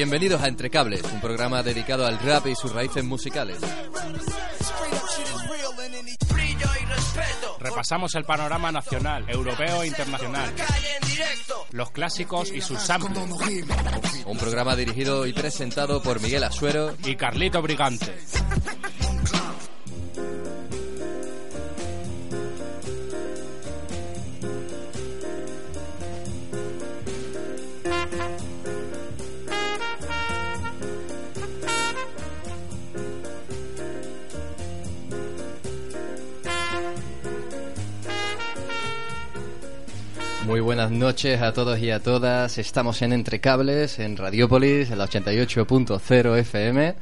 Bienvenidos a Entre Cables, un programa dedicado al rap y sus raíces musicales. Repasamos el panorama nacional, europeo e internacional. Los clásicos y sus samples. Un programa dirigido y presentado por Miguel Asuero Y Carlito Brigante. Muy buenas noches a todos y a todas. Estamos en Entre Cables, en Radiópolis, en la 88.0 FM.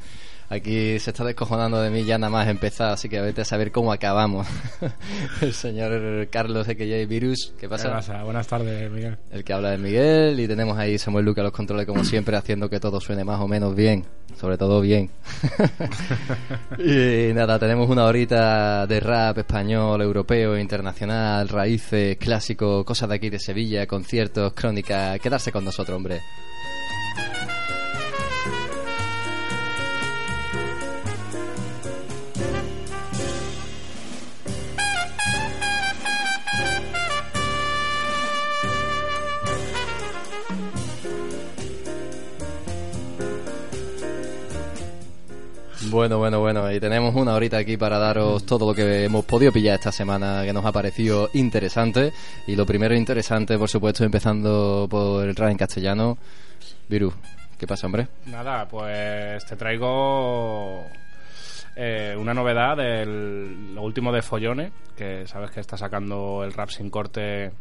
Aquí se está descojonando de mí ya nada más empezar, así que vete a saber cómo acabamos. El señor Carlos EKJ Virus, ¿qué ¿Qué pasa? Buenas tardes, Miguel. El que habla de Miguel y tenemos ahí Samuel Luca los controles como siempre haciendo que todo suene más o menos bien, sobre todo bien. y nada, tenemos una horita de rap español, europeo, internacional, raíces, clásico, cosas de aquí de Sevilla, conciertos, crónicas. Quedarse con nosotros, hombre. Bueno, bueno, bueno, y tenemos una horita aquí para daros todo lo que hemos podido pillar esta semana que nos ha parecido interesante. Y lo primero interesante, por supuesto, empezando por el rap en castellano. Viru, ¿qué pasa, hombre? Nada, pues te traigo eh, una novedad del lo último de Follones, que sabes que está sacando el rap sin corte.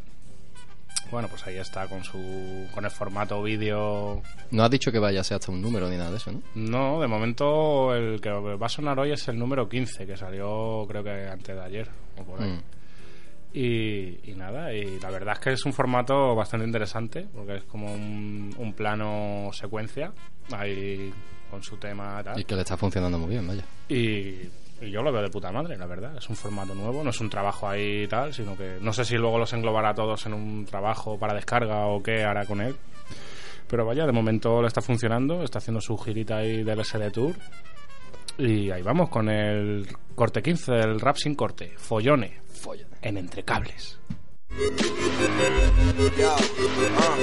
Bueno, pues ahí está con su con el formato vídeo. No has dicho que vaya a ser hasta un número ni nada de eso, ¿no? No, de momento el que va a sonar hoy es el número 15, que salió creo que antes de ayer o por ahí. Mm. Y, y nada, y la verdad es que es un formato bastante interesante, porque es como un, un plano secuencia, ahí con su tema tal. Y que le está funcionando muy bien, vaya. Y, y yo lo veo de puta madre, la verdad. Es un formato nuevo, no es un trabajo ahí y tal, sino que no sé si luego los englobará todos en un trabajo para descarga o qué hará con él. Pero vaya, de momento le está funcionando, está haciendo su girita ahí del SD Tour. Y ahí vamos con el corte 15 del rap sin corte, Follone, en Entre Cables. Ah.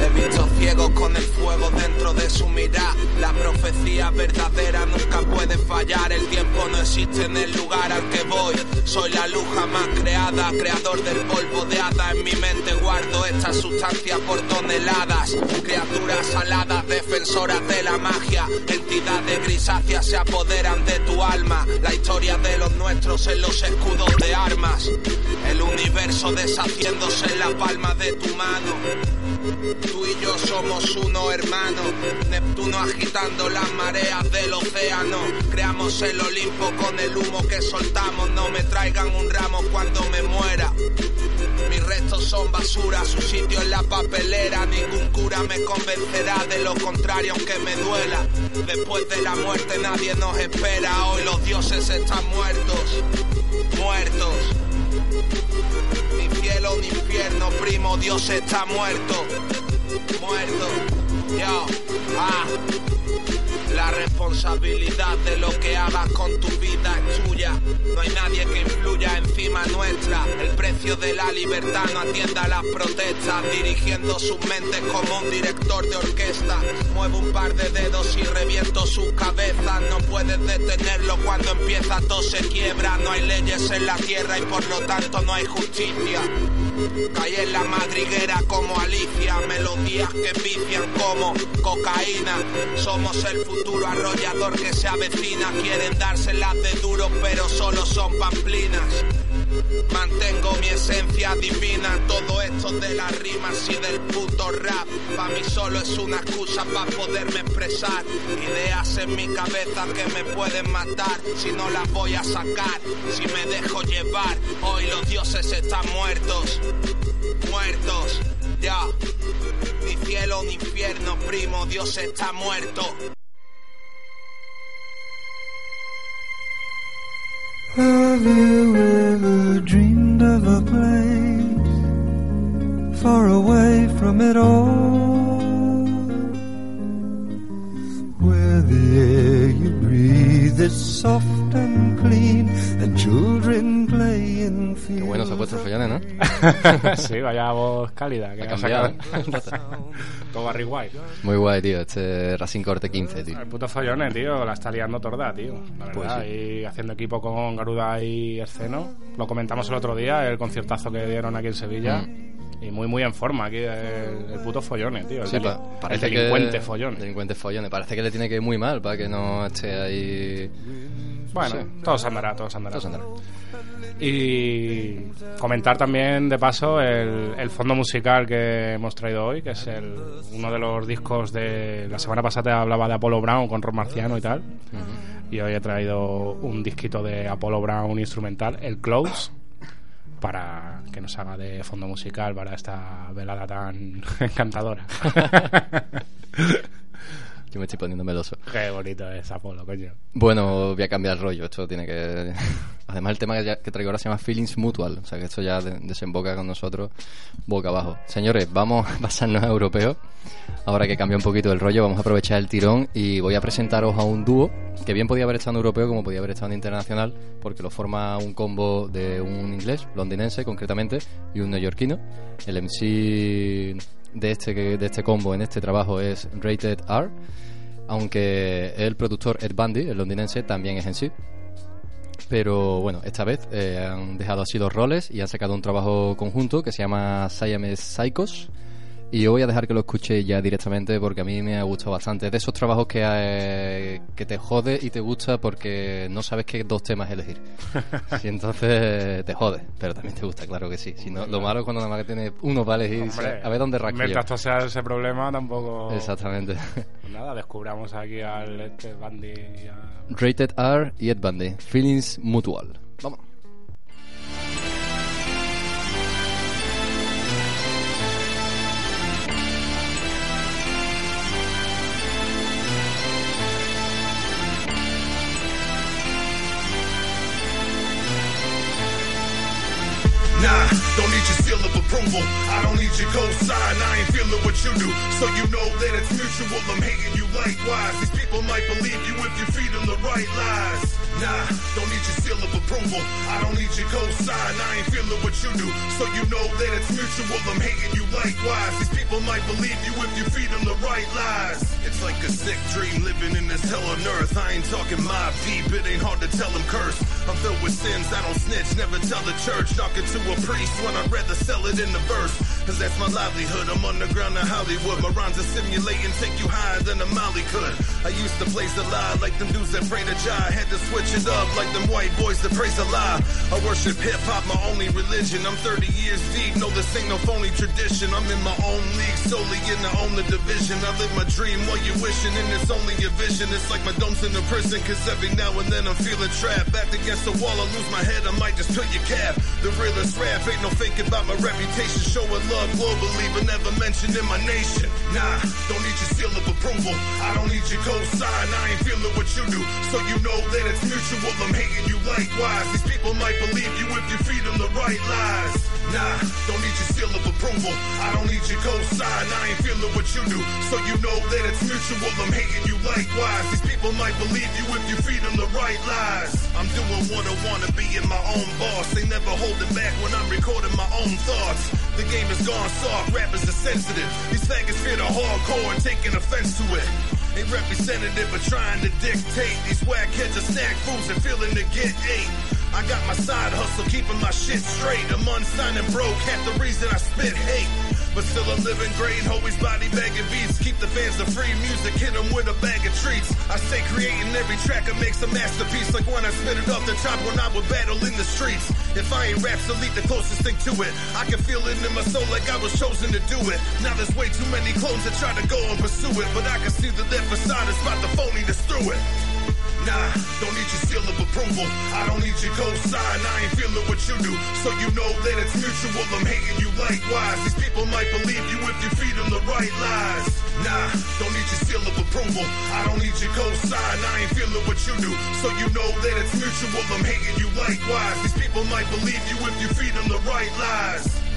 He visto ciegos con el fuego dentro de su mirada. La profecía verdadera nunca puede fallar. El tiempo no existe en el lugar al que voy. Soy la luz jamás creada, creador del polvo de hada. En mi mente guardo esta sustancia por toneladas. Criaturas aladas, defensoras de la magia. Entidades grisáceas se apoderan de tu alma. La historia de los nuestros en los escudos de armas. El universo deshaciéndose en la palma de tu mano. Tú y yo somos uno, hermano. Neptuno agitando las mareas del océano. Creamos el Olimpo con el humo que soltamos. No me traigan un ramo cuando me muera. Mis restos son basura, su sitio en la papelera. Ningún cura me convencerá de lo contrario, aunque me duela. Después de la muerte nadie nos espera. Hoy los dioses están muertos. Muertos. Ni infierno, primo, Dios está muerto. Muerto. Yo, ah. La responsabilidad de lo que hagas con tu vida es tuya. No hay nadie que influya encima nuestra. El precio de la libertad no atienda las protestas. Dirigiendo sus mentes como un director de orquesta. Muevo un par de dedos y reviento sus cabezas. No puedes detenerlo cuando empieza todo se quiebra. No hay leyes en la tierra y por lo tanto no hay justicia. Caí en la madriguera como Alicia, melodías que vician como cocaína. Somos el futuro arrollador que se avecina. Quieren dárselas de duro, pero solo son pamplinas. Mantengo mi esencia divina, todo esto de las rimas y del puto rap. Pa' mí solo es una excusa para poderme expresar. Ideas en mi cabeza que me pueden matar si no las voy a sacar. Si me dejo llevar, hoy los dioses están muertos. Muertos, ya. Ni cielo ni infierno, primo, Dios está muerto. Have you ever dreamed of a place far away from it all? Where the air you breathe is soft and clean and children play in Qué fields. bueno se ha puesto el Follones, ¿no? sí, vaya voz cálida. Que Ha cambiado. Todo Barry White. Muy guay, tío. Este Racing Corte 15, tío. El puto follones, tío, la está liando torda, tío. La verdad, Pues sí. y haciendo equipo con Garuda y Esceno. Lo comentamos el otro día, el conciertazo que dieron aquí en Sevilla. Y muy, muy en forma aquí el, el puto follones, tío. El, Sí, deli- pa- el parece delincuente que... follones. Delincuente follones. Parece que le tiene que ir muy mal para que no esté ahí... Bueno, Sí. todo se andará, todo se andará. Andará. Y comentar también, de paso, el, el fondo musical que hemos traído hoy, que es el, uno de los discos de... La semana pasada hablaba de Apollo Brown con Rock Marciano y tal. Y hoy he traído un disquito de Apollo Brown instrumental, el Close, para que nos haga de fondo musical para esta velada tan encantadora. Yo me estoy poniendo meloso. Qué bonito es Apolo, coño. Bueno, voy a cambiar el rollo. Esto tiene que. Además, el tema que, ya- que traigo ahora se llama Feelings Mutual. O sea que esto ya de- desemboca con nosotros boca abajo. Señores, vamos a pasarnos a europeo. Ahora que cambia un poquito el rollo, vamos a aprovechar el tirón y voy a presentaros a un dúo que bien podía haber estado en europeo como podía haber estado en internacional, porque lo forma un combo de un inglés, londinense concretamente, y un neoyorquino. El MC de este, de este combo en este trabajo es Rated R aunque el productor Ed Bundy, el londinense, también es en sí. Pero bueno, esta vez eh, han dejado así los roles y han sacado un trabajo conjunto que se llama Siamese Psychos. Y yo voy a dejar que lo escuche ya directamente porque a mí me ha gustado bastante. Es de esos trabajos que, eh, que te jode y te gusta porque no sabes qué dos temas elegir. Y entonces te jode, pero también te gusta, claro que sí. Si no, lo malo es cuando nada más que tienes uno para elegir y dices, a ver dónde rasco. Mientras tú seas ese problema, tampoco... Exactamente. Pues nada, descubramos aquí al este Bandy y a... Rated R y Ed Bundy. Feelings Mutual. Vamos. Approval. I don't need your cosign. I ain't feeling what you do. So you know that it's mutual. I'm hating you likewise. These people might believe you if you feed them the right lies. Nah, don't need your seal of approval. I don't need your cosign. I ain't feeling what you do. So you know that it's mutual. I'm hating you likewise. These people might believe you if you feed them the right lies. It's like a sick dream living in this hell on earth. I ain't talking mob deep. It ain't hard to tell them curse. I'm filled with sins. I don't snitch. Never tell the church. Talking to a priest when I'd rather sell it in the verse. Cause that's my livelihood. I'm underground in Hollywood. My rhymes are simulating, take you higher than a molly could. I used to place a lie like them dudes that pray to Jah. Had to switch it up like them white boys that praise a lie. I worship hip hop, my only religion. I'm 30 years deep. No, this ain't no phony tradition. I'm in my own league, solely in the own division. I live my dream while you wishing, and it's only a vision. It's like my dome's in the prison, cause every now and then I'm feeling trapped. Back against the wall, I lose my head, I might just put your cap. The realest rap, ain't no fake about my reputation. Showing love globally, but never mentioned in my nation. Nah, don't need your seal of approval. I don't need your cosign. I ain't feeling what you do. So you know that it's mutual. I'm hating you likewise. These people might believe you if you feed them the right lies. Nah, don't need your seal of approval. I don't need your cosign. I ain't feeling what you do. So you know that it's mutual. I'm hating you likewise. These people might believe you if you feed them the right lies. I'm doing what I wanna be in my own boss. They never hold it back when I'm recording my own thoughts. The game is gone soft, rappers are sensitive. These faggots fear the hardcore and taking offense to it. Ain't representative but trying to dictate. These whack kids are snack fools and feeling to get ate. I got my side hustle, keeping my shit straight. I'm unsigned and broke, half the reason I spit hate. But still I'm living great, always body bagging beats. Keep the fans of free music, hit them with a bag of treats. I stay creating every track, I makes a masterpiece. Like when I spit it off the top when I would battle in the streets. If I ain't raps elite, the closest thing to it. I can feel it in my soul like I was chosen to do it. Now there's way too many clones that try to go and pursue it. But I can see that their facade is about to phonyness through it. Nah, don't need your seal of approval. I don't need your cosign. I ain't feeling what you do. So you know that it's mutual. I'm hating you likewise. These people might believe you if you feed them the right lies. Nah, don't need your seal of approval. I don't need your cosign. I ain't feeling what you do. So you know that it's mutual. I'm hating you likewise. These people might believe you if you feed them the right lies.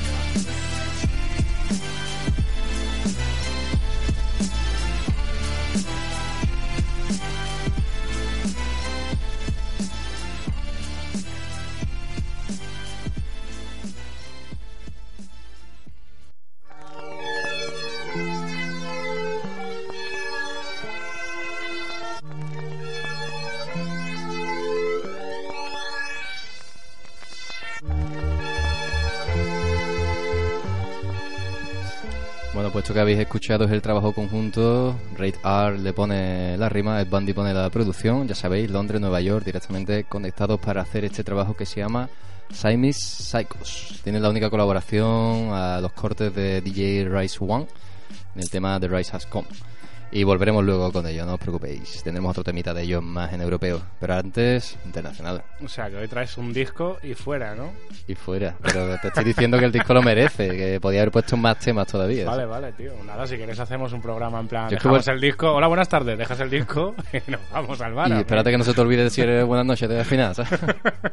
Bueno, pues esto que habéis escuchado es el trabajo conjunto. Raid R le pone la rima, Ed Bundy pone la producción. Ya sabéis, Londres, Nueva York, directamente conectados para hacer este trabajo que se llama Siamese Psychos. Tiene la única colaboración a los cortes de DJ Rise One en el tema de Rise Has Come. Y volveremos luego con ello, no os preocupéis. Tendremos otro temita de ellos más en europeo. Pero antes, internacional. O sea, que hoy traes un disco y fuera, ¿no? Y fuera. Pero te estoy diciendo que el disco lo merece, que podía haber puesto más temas todavía. Vale, vale, tío. Nada, si quieres hacemos un programa en plan, Yo que dejamos el disco. Hola, buenas tardes. Dejas el disco y nos vamos al bar. Y espérate que no se te olvide decir eh, buenas noches de final, ¿sabes?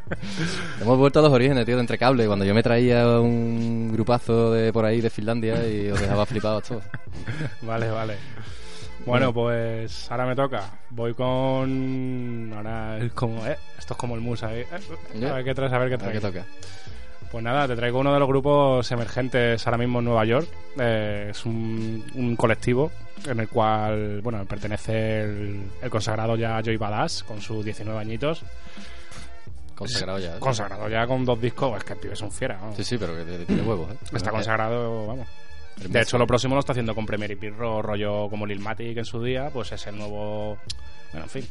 Hemos vuelto a los orígenes, tío, de entre cable. Cuando yo me traía un grupazo de por ahí de Finlandia y os dejaba flipados todos. Vale, vale. Bueno, pues ahora me toca. Voy con. Ahora es como. Eh, esto es como el mus ahí. Eh, a ver qué traes, a ver qué A ver traes. qué toca. Pues nada, te traigo uno de los grupos emergentes ahora mismo en Nueva York. Eh, es un, un colectivo en el cual, bueno, pertenece el, el consagrado ya Joey Badass con sus 19 añitos. Consagrado ya. ¿eh? Consagrado ya con dos discos, es que el pibe es un fiera. vamos. Sí, sí, pero que tiene huevos, ¿eh? Está consagrado, vamos. De hecho, lo próximo lo está haciendo con Premier y Pirro, rollo como Lil Matic en su día, pues es el nuevo. Bueno, en fin.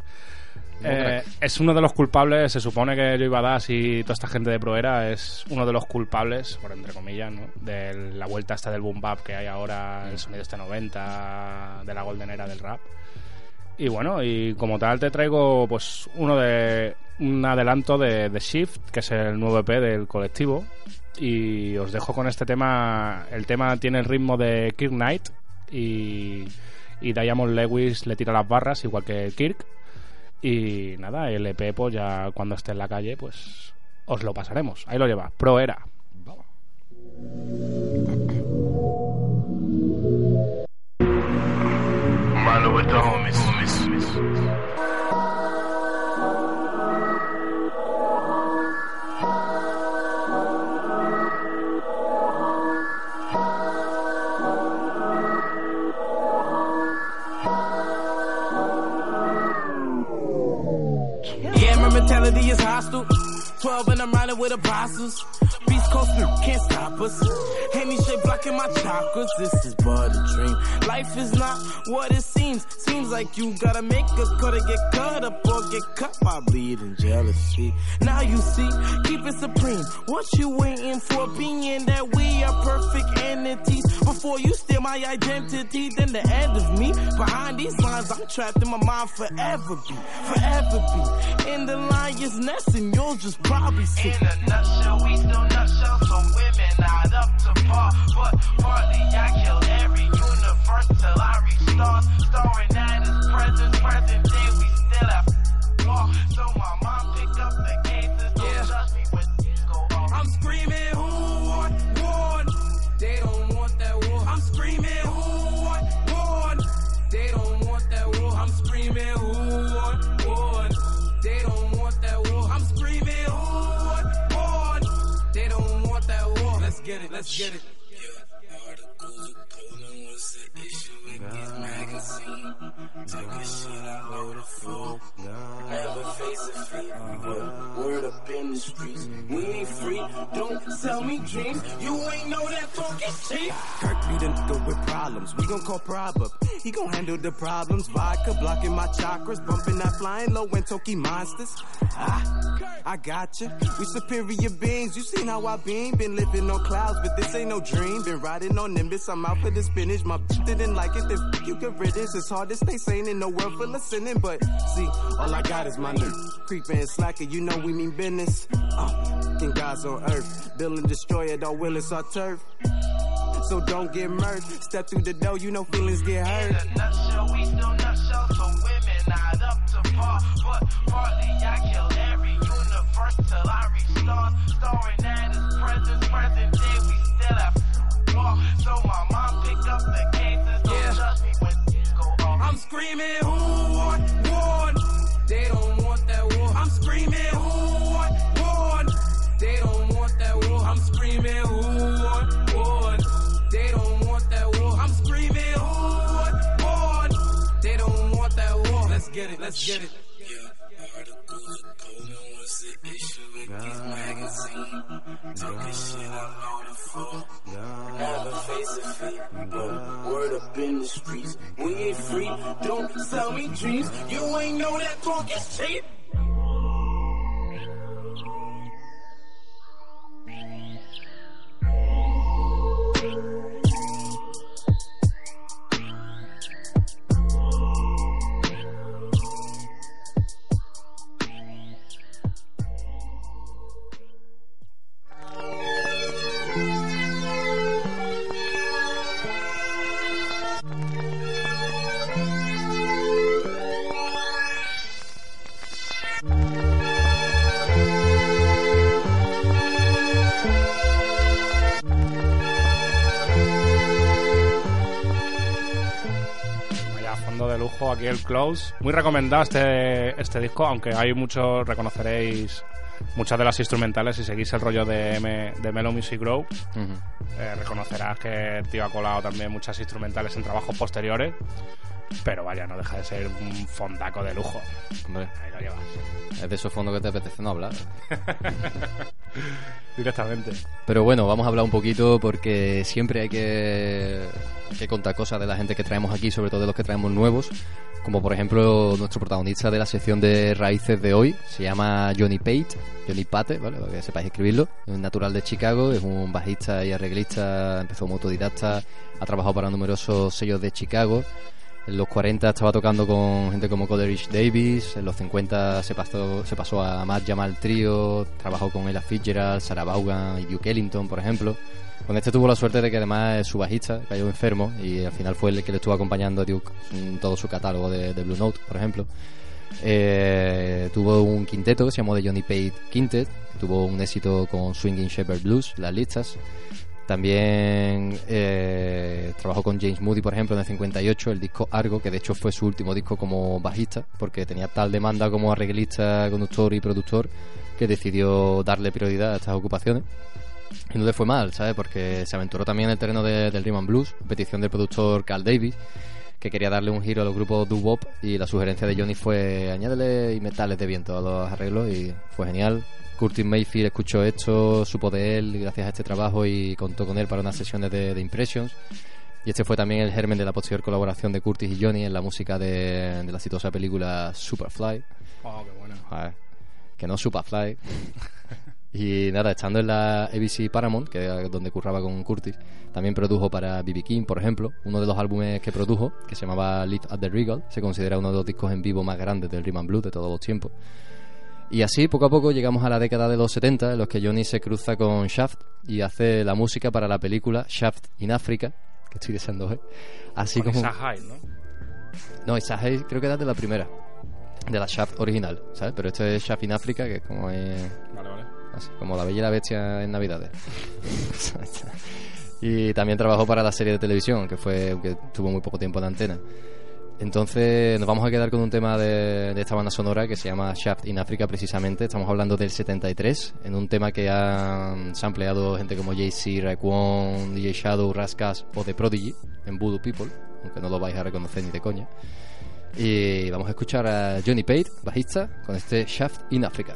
Eh, es uno de los culpables, se supone que Joey Badass y toda esta gente de Proera es uno de los culpables, por entre comillas, ¿no? De la vuelta esta del boom bap que hay ahora, el sonido este 90, de la golden era del rap. Y bueno, y como tal te traigo pues uno de un adelanto de, de Shift, que es el nuevo EP del colectivo. Y os dejo con este tema. El tema tiene el ritmo de Kirk Knight y, y Diamond Lewis le tira las barras, igual que Kirk. Y nada, el EP, pues ya cuando esté en la calle, pues os lo pasaremos. Ahí lo lleva, Pro Era. Milo with the homies. With apostles. Can't stop us. Henny shit blocking my chakras. This is but a dream. Life is not what it seems. Seems like you gotta make a cut or get cut up or get cut by bleeding jealousy. Now you see, keep it supreme. What you waiting for? Being that we are perfect entities. Before you steal my identity, then the end of me. Behind these lines, I'm trapped in my mind forever be. Forever be. In the lion's nest, and you'll just probably see. In a nutshell, we still nutshell, so women not up to par. But partly I kill every universe till I reach stars. Starring at his presence, present day, we still have bar. So my mom get it, let's get it. Yeah, articles of clothing was the issue in magazine take Taking shit, out of the fool. Face defeat. Word, word up in the streets. We ain't free. Don't sell me dreams. You ain't know that talking cheap. Kirk be the nigga with problems. We gon' call Prob up. He gon' handle the problems. Vodka blocking my chakras. Bumping that flying low and Toki monsters. Ah, I gotcha. We superior beings. You seen how I been? Been living on clouds, but this ain't no dream. Been riding on Nimbus. I'm out for the spinach. My bitch didn't like it. F- you of it. It's hard to stay sane in a world full of sinning. But see, all I got is my nerve. Creeping and slacker. You know we mean business. Uh, king gods on earth. Build and destroy it. All will it's our turf. So don't get murked. Step through the door. You know feelings get hurt. In a nutshell, we still nutshell, so women not up to par. But partly I kill every universe till I reach stars. Starring at his presence, present day, we still have war. So my mom picked up the cases, don't Yeah. judge me when go off. I'm screaming, who want war? They don't screaming, who want war? They don't want that war. I'm screaming, who want war? They don't want that war. I'm screaming, who want war? They don't want that war. Let's get it, let's get it. Yeah. I heard a good, good. What's the issue with these magazines? Talking shit, I know the full. Never face defeat. Word, word up in the streets. We ain't free. Don't sell me dreams. You ain't know that talk is cheap. Vaya aquí el Close. Muy recomendado este, este disco, aunque hay muchos, reconoceréis muchas de las instrumentales. Si seguís el rollo de, M- de Melo Music Grow, eh, reconocerás que el tío ha colado también muchas instrumentales en trabajos posteriores. Pero vaya, no deja de ser un fondaco de lujo. Hombre, Ahí lo llevas. es de esos fondos que te apetece no hablar. Directamente. Pero bueno, vamos a hablar un poquito porque siempre hay que, que contar cosas de la gente que traemos aquí, sobre todo de los que traemos nuevos. Como por ejemplo nuestro protagonista de la sección de raíces de hoy, se llama Johnny Pate, Johnny Pate, ¿vale? Para que sepáis escribirlo. Natural de Chicago, es un bajista y arreglista, empezó como autodidacta, ha trabajado para numerosos sellos de Chicago. En los 40 estaba tocando con gente como Coleridge Davis, en los 50 se pasó, se pasó a Matt Jamal trabajó con Ella Fitzgerald, Sarah Vaughan y Duke Ellington, por ejemplo. Con este tuvo la suerte de que además su bajista, cayó enfermo y al final fue el que le estuvo acompañando a Duke en todo su catálogo de, Blue Note, por ejemplo. Eh, tuvo un quinteto que se llamó The Johnny Pate Quintet, tuvo un éxito con Swinging Shepherd Blues, las listas. También eh, trabajó con James Moody, por ejemplo, en el 58, el disco Argo, que de hecho fue su último disco como bajista, porque tenía tal demanda como arreglista, conductor y productor, que decidió darle prioridad a estas ocupaciones. Y no le fue mal, ¿sabes? Porque se aventuró también en el terreno de- del rhythm and blues, a petición del productor Carl Davis, que quería darle un giro a los grupos doo-wop y la sugerencia de Johnny fue añádele y metales de viento a los arreglos y fue genial. Curtis Mayfield escuchó esto, supo de él gracias a este trabajo y contó con él para unas sesiones de, de Impressions. Y este fue también el germen de la posterior colaboración de Curtis y Johnny en la música de, de la exitosa película Superfly. Oh, qué bueno. Joder, que no Superfly. y nada, estando en la ABC Paramount, que era donde curraba con Curtis, también produjo para B.B. King, por ejemplo, uno de los álbumes que produjo, que se llamaba Live at the Regal, se considera uno de los discos en vivo más grandes del rhythm and blues de todos los tiempos. Y así, poco a poco, llegamos a la década de los 70, en los que Johnny se cruza con Shaft y hace la música para la película Shaft in Africa, que estoy deseando ver. Así Con como... Isaac Hayes, ¿no? No, esa es- creo que era de la primera, de la Shaft original, ¿sabes? Pero este es Shaft in Africa, que es como, eh, Vale, vale. Así, como la Bella y la Bestia en Navidades. y también trabajó para la serie de televisión, que fue que tuvo muy poco tiempo en antena. Entonces nos vamos a quedar con un tema de, de esta banda sonora que se llama Shaft in Africa precisamente. Estamos hablando del 73, en un tema que han sampleado gente como Jay-Z, Raekwon, DJ Shadow, Rascas o The Prodigy en Voodoo People, aunque no lo vais a reconocer ni de coña. Y vamos a escuchar a Johnny Pate, bajista, con este Shaft in Africa.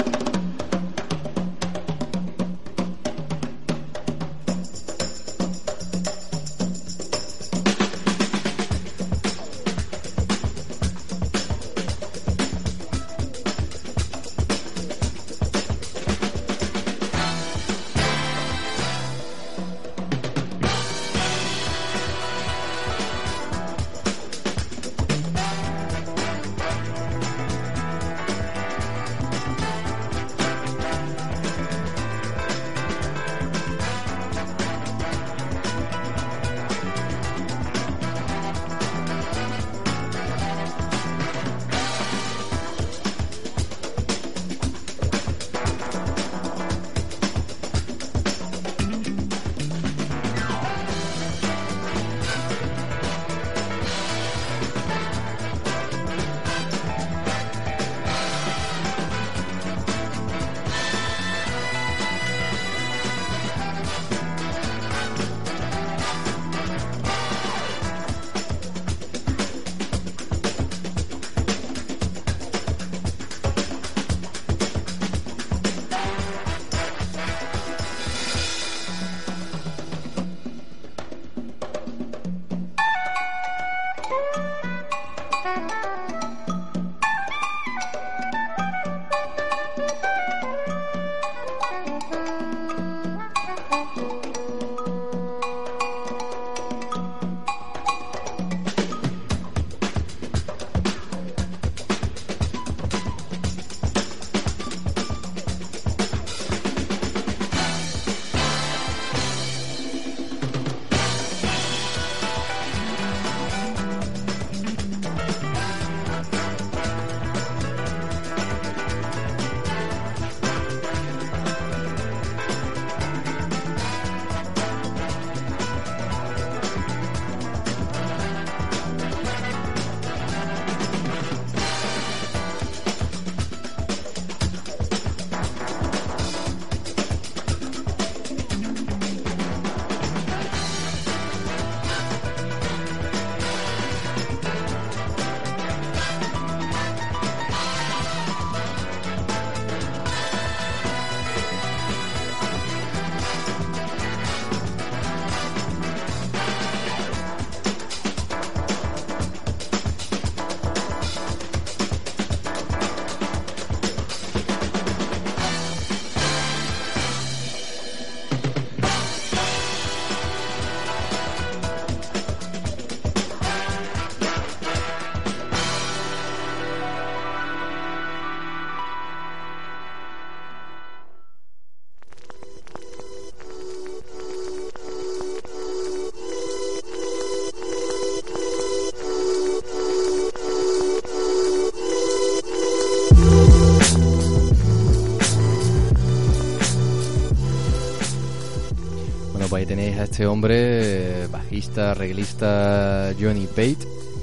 este hombre, bajista, arreglista Johnny Pate.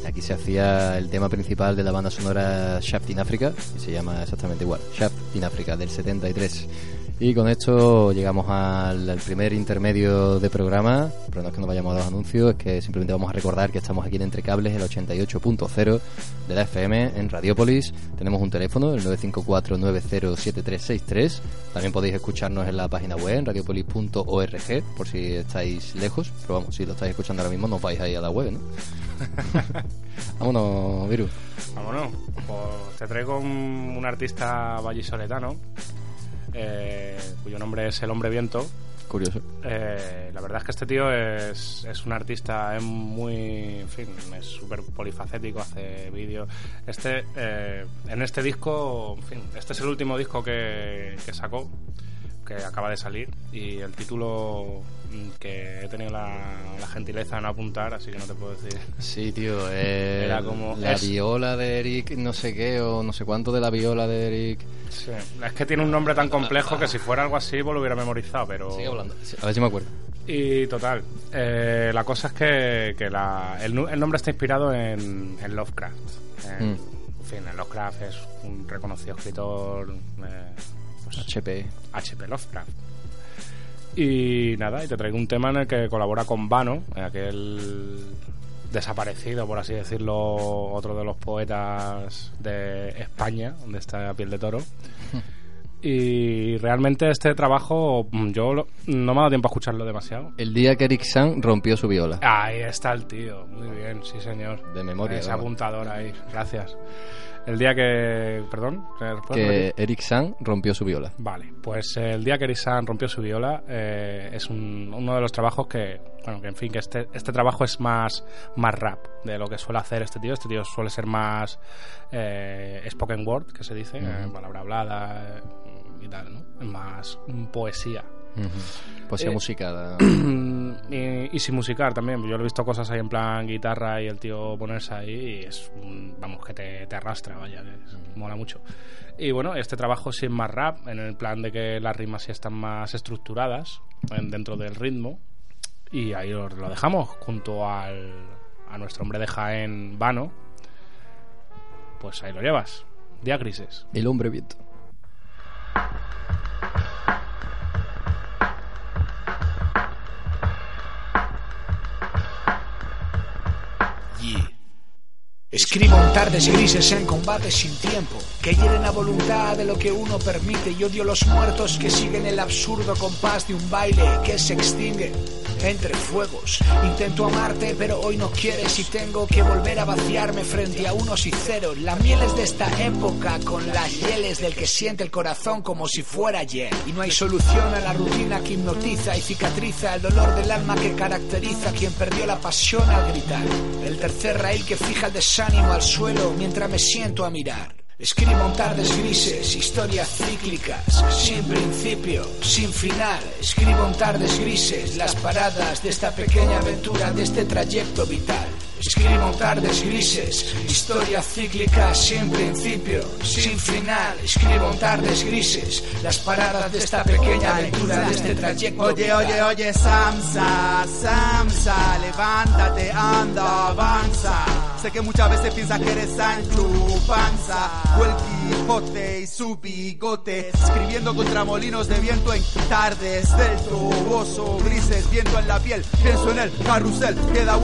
Aquí se hacía el tema principal de la banda sonora Shaft in Africa, y se llama exactamente igual, Shaft in Africa, del 73. Y con esto llegamos al, al primer intermedio de programa, pero no es que nos vayamos a los anuncios, es que simplemente vamos a recordar que estamos aquí en Entre Cables, el 88.0 de la FM en Radiópolis. Tenemos un teléfono, el 954-907363. También podéis escucharnos en la página web, en radiopolis.org, por si estáis lejos. Pero vamos, si lo estáis escuchando ahora mismo, no vais ahí a la web, ¿no? Vámonos, Viru. Vámonos. Pues te traigo un, un artista vallisoletano, eh, cuyo nombre es El Hombre Viento. Curioso. Eh, la verdad es que este tío es, es un artista es muy, en fin, es súper polifacético, hace vídeos. Este, eh, en este disco, en fin, este es el último disco que, que sacó, que acaba de salir, y el título mm, que he tenido la, la gentileza de no apuntar, así que no te puedo decir. Sí, tío. eh, Era como- la es- viola de Eric, no sé qué, o no sé cuánto de la viola de Eric. Sí, es que tiene un nombre tan complejo que si fuera algo así, pues lo hubiera memorizado, pero... Sigue hablando. A ver si me acuerdo. Y total, eh, la cosa es que, que la- el, nombre está inspirado en, en Lovecraft. En, Mm. en fin, en Lovecraft es un reconocido escritor eh, pues, HP. H.P. Lovecraft. Y nada, y te traigo un tema en el que colabora con Vano, en aquel desaparecido, por así decirlo, otro de los poetas de España, donde está Piel de Toro. Y realmente este trabajo mm, yo lo- no me ha dado tiempo a escucharlo demasiado. El día que Eric San rompió su viola. Ahí está el tío, muy bien, sí señor. De memoria, Ese vamos. apuntador ahí, gracias. El día que... Perdón, ¿me puedes Que? Eric San rompió su viola. Vale, pues el día que Erisan rompió su viola eh, es un- uno de los trabajos que, bueno, que en fin, que este, este trabajo es más, más rap de lo que suele hacer este tío. Este tío suele ser más eh, spoken word, que se dice, eh, palabra hablada eh, y tal, ¿no? Es más mm, poesía. Ujú. Poesía Eh, musicada. y, y sin musicar también. Yo he visto cosas ahí en plan guitarra y el tío ponerse ahí y es, vamos, que te, te arrastra, vaya, es- mola mucho. Y bueno, este trabajo sí es más rap, en el plan de que las rimas sí están más estructuradas en- dentro del ritmo. Y ahí lo, lo dejamos junto al, a nuestro hombre de Jaén, Vano. Pues ahí lo llevas. Día grises. El hombre viento. Escribo en tardes grises en combates sin tiempo, que hieren a voluntad de lo que uno permite. Y odio los muertos que siguen el absurdo compás de un baile que se extingue entre fuegos. Intento amarte, pero hoy no quieres y tengo que volver a vaciarme frente a unos y ceros. Las mieles de esta época con las hieles del que siente el corazón como si fuera ayer. Y no hay solución a la rutina que hipnotiza y cicatriza el dolor del alma que caracteriza a quien perdió la pasión al gritar. El tercer raíl que fija el desánimo al suelo mientras me siento a mirar. Escribo en tardes grises, historias cíclicas, sin principio, sin final. Escribo en tardes grises, las paradas de esta pequeña aventura, de este trayecto vital. Escribo en tardes grises, historias cíclicas, sin principio, sin final. Escribo en tardes grises, las paradas de esta pequeña aventura, de este trayecto Oye, vital. oye, oye, Samsa, Samsa, levántate, anda, avanza. Sé que muchas veces piensas que eres Sancho Panza, o el Quijote y su bigote, escribiendo contra molinos de viento en tardes del toboso, grises, viento en la piel, pienso en el carrusel, queda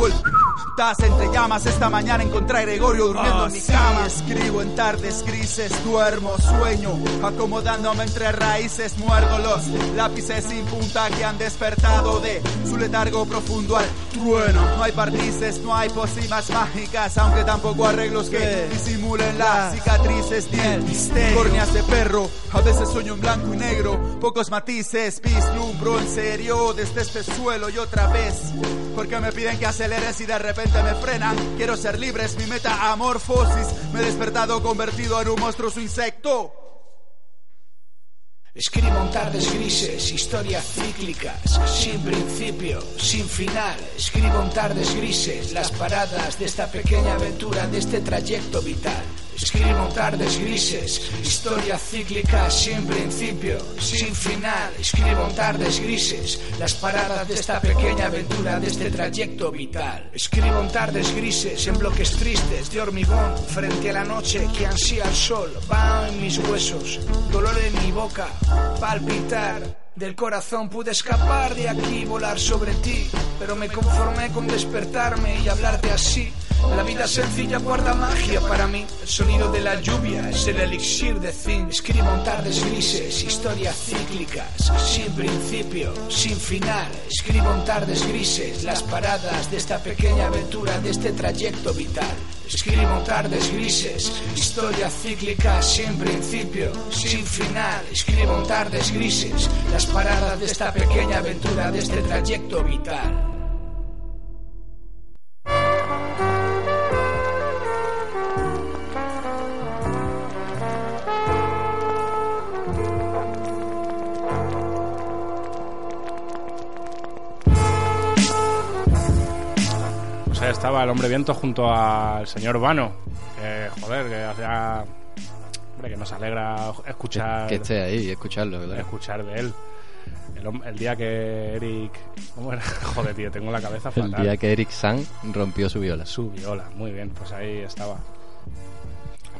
vueltas entre llamas. Esta mañana encontré a Gregorio durmiendo en mi cama. Escribo en tardes grises, duermo, sueño, acomodándome entre raíces, muerdo los lápices sin punta que han despertado de su letargo profundo al trueno. No hay barnices, no hay pócimas mágicas, aunque tampoco arreglos que disimulen las cicatrices ni el misterio. Córneas de perro, a veces sueño en blanco y negro, pocos matices, vislumbro en serio desde este suelo y otra vez. Porque me piden que aceleres y de repente me frenan. Quiero ser libre, es mi metamorfosis. Me he despertado convertido en un monstruoso insecto. Escribo en tardes grises, historias cíclicas, sin principio, sin final. Escribo en tardes grises, las paradas de esta pequeña aventura, de este trayecto vital. Escribo tardes grises, historias cíclicas, sin principio, sin final. Escribo tardes grises, las paradas de esta pequeña aventura, de este trayecto vital. Escribo tardes grises, en bloques tristes de hormigón, frente a la noche que ansía el sol. Va en mis huesos, dolor en mi boca, palpitar. Del corazón pude escapar de aquí, volar sobre ti, pero me conformé con despertarme y hablarte así. La vida sencilla guarda magia para mí. El sonido de la lluvia es el elixir de zinc. Escribo en tardes grises, historias cíclicas, sin principio, sin final. Escribo en tardes grises, las paradas de esta pequeña aventura, de este trayecto vital. Escribo tardes grises, historias cíclicas, sin principio, sin final. Escribo tardes grises, las paradas de esta pequeña aventura, de este trayecto vital. Estaba el hombre viento junto al señor Vano. Joder, que hacía. Hombre, que nos alegra escuchar. Que esté ahí y escucharlo, ¿verdad? Escuchar de él. El, el día que Eric. ¿Cómo era? Joder, tío, tengo la cabeza fatal. El día que Eric San rompió su viola. Su viola, muy bien, pues ahí estaba.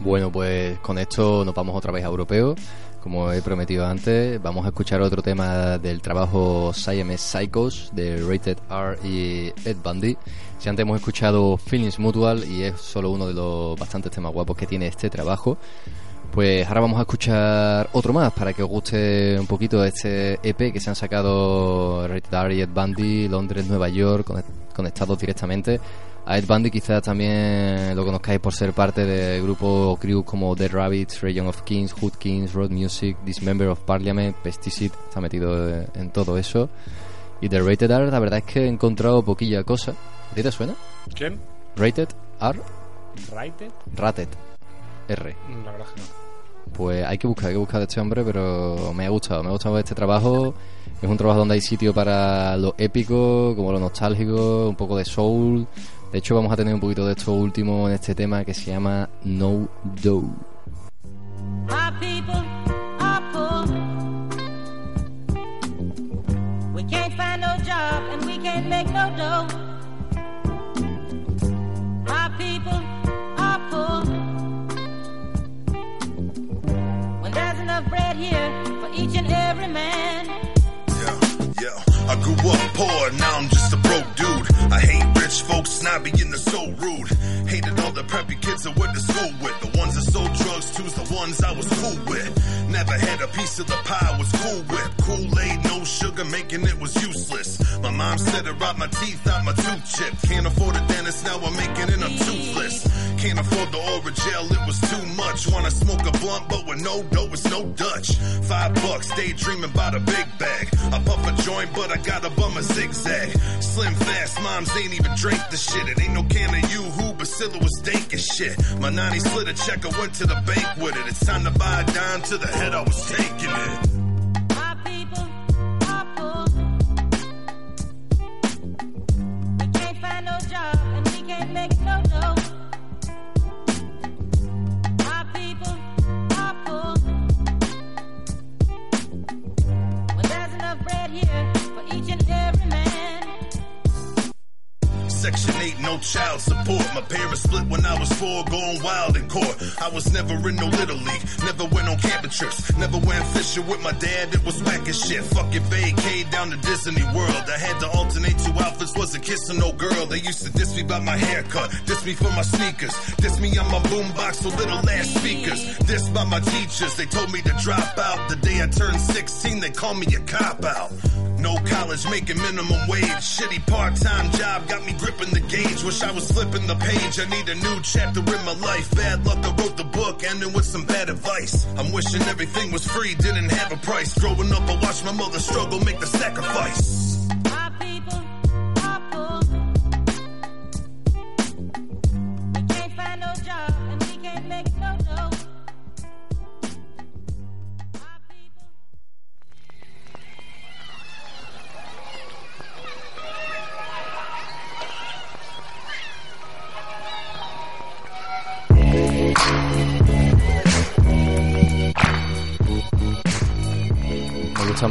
Bueno, pues con esto nos vamos otra vez a europeo. Como he prometido antes, vamos a escuchar otro tema del trabajo Siamese Psychos de Rated R y Ed Bundy. Si antes hemos escuchado Feelings Mutual y es solo uno de los bastantes temas guapos que tiene este trabajo, pues ahora vamos a escuchar otro más para que os guste un poquito este EP que se han sacado Rated R y Ed Bundy, Londres, Nueva York, conect- conectados directamente. A Ed Bundy quizás también lo conozcáis por ser parte de grupos o crew como Dead Rabbits, Region of Kings, Hood Kings, Road Music, Dismember of Parliament, Pesticide, está metido en todo eso. Y de Rated R, la verdad es que he encontrado poquilla cosa. ¿A ti te suena? ¿Quién? Rated R, ¿Rated? Rated R. La verdad que no. Pues hay que buscar, hay que buscar de este hombre, pero me ha gustado, me ha gustado este trabajo. Es un trabajo donde hay sitio para lo épico, como lo nostálgico, un poco de soul. De hecho, vamos a tener un poquito de esto último en este tema que se llama No Dough. We can't find no job and we can't make no poor. When there's enough bread here for each and every man. I grew up poor, now I'm just a broke dude. I hate rich folks, snobby and they're so rude. Hated all the preppy kids I went to school with. The ones that sold drugs to's the ones I was cool with. Never had a piece of the pie was cool with. Kool-Aid, no sugar, making it was useless. My mom said it rot my teeth out my tooth chip. Can't afford a dentist, now I'm making it, I'm toothless. Can't afford the oral gel, it was too much. Wanna smoke a blunt, but with no dough, it's no Dutch. Five bucks, daydreaming about a big bag. I puff a joint, but I bum a zigzag. Slim fast, moms ain't even drink the shit. It ain't no can of you who Bacilla was dank as shit. My nanny slid a check, I went to the bank with it. It's time to buy a dime to the I was taking it. My people are poor. We can't find no job and we can't make no dough. My people are poor. When there's enough bread here for each and every man. Section 8, no child support. My parents split when I was four, going wild in court. I was never in no little league, fishing with my dad. It was whack as shit. Fucking vacay down to Disney World. I had to alternate two outfits, wasn't kissing no girl. They used to diss me about my haircut, diss me for my sneakers, diss me on my boombox with little ass speakers, diss by my teachers. They told me to drop out. The day I turned 16, they called me a cop out. No college, making minimum wage. Shitty part-time job got me gripping the gauge. Wish I was flipping the page. I need a new chapter in my life. Bad luck, I wrote the book, ending with some bad advice. I'm wishing everything was free, didn't have a price. Growing up, I watched my mother struggle, make the sacrifice.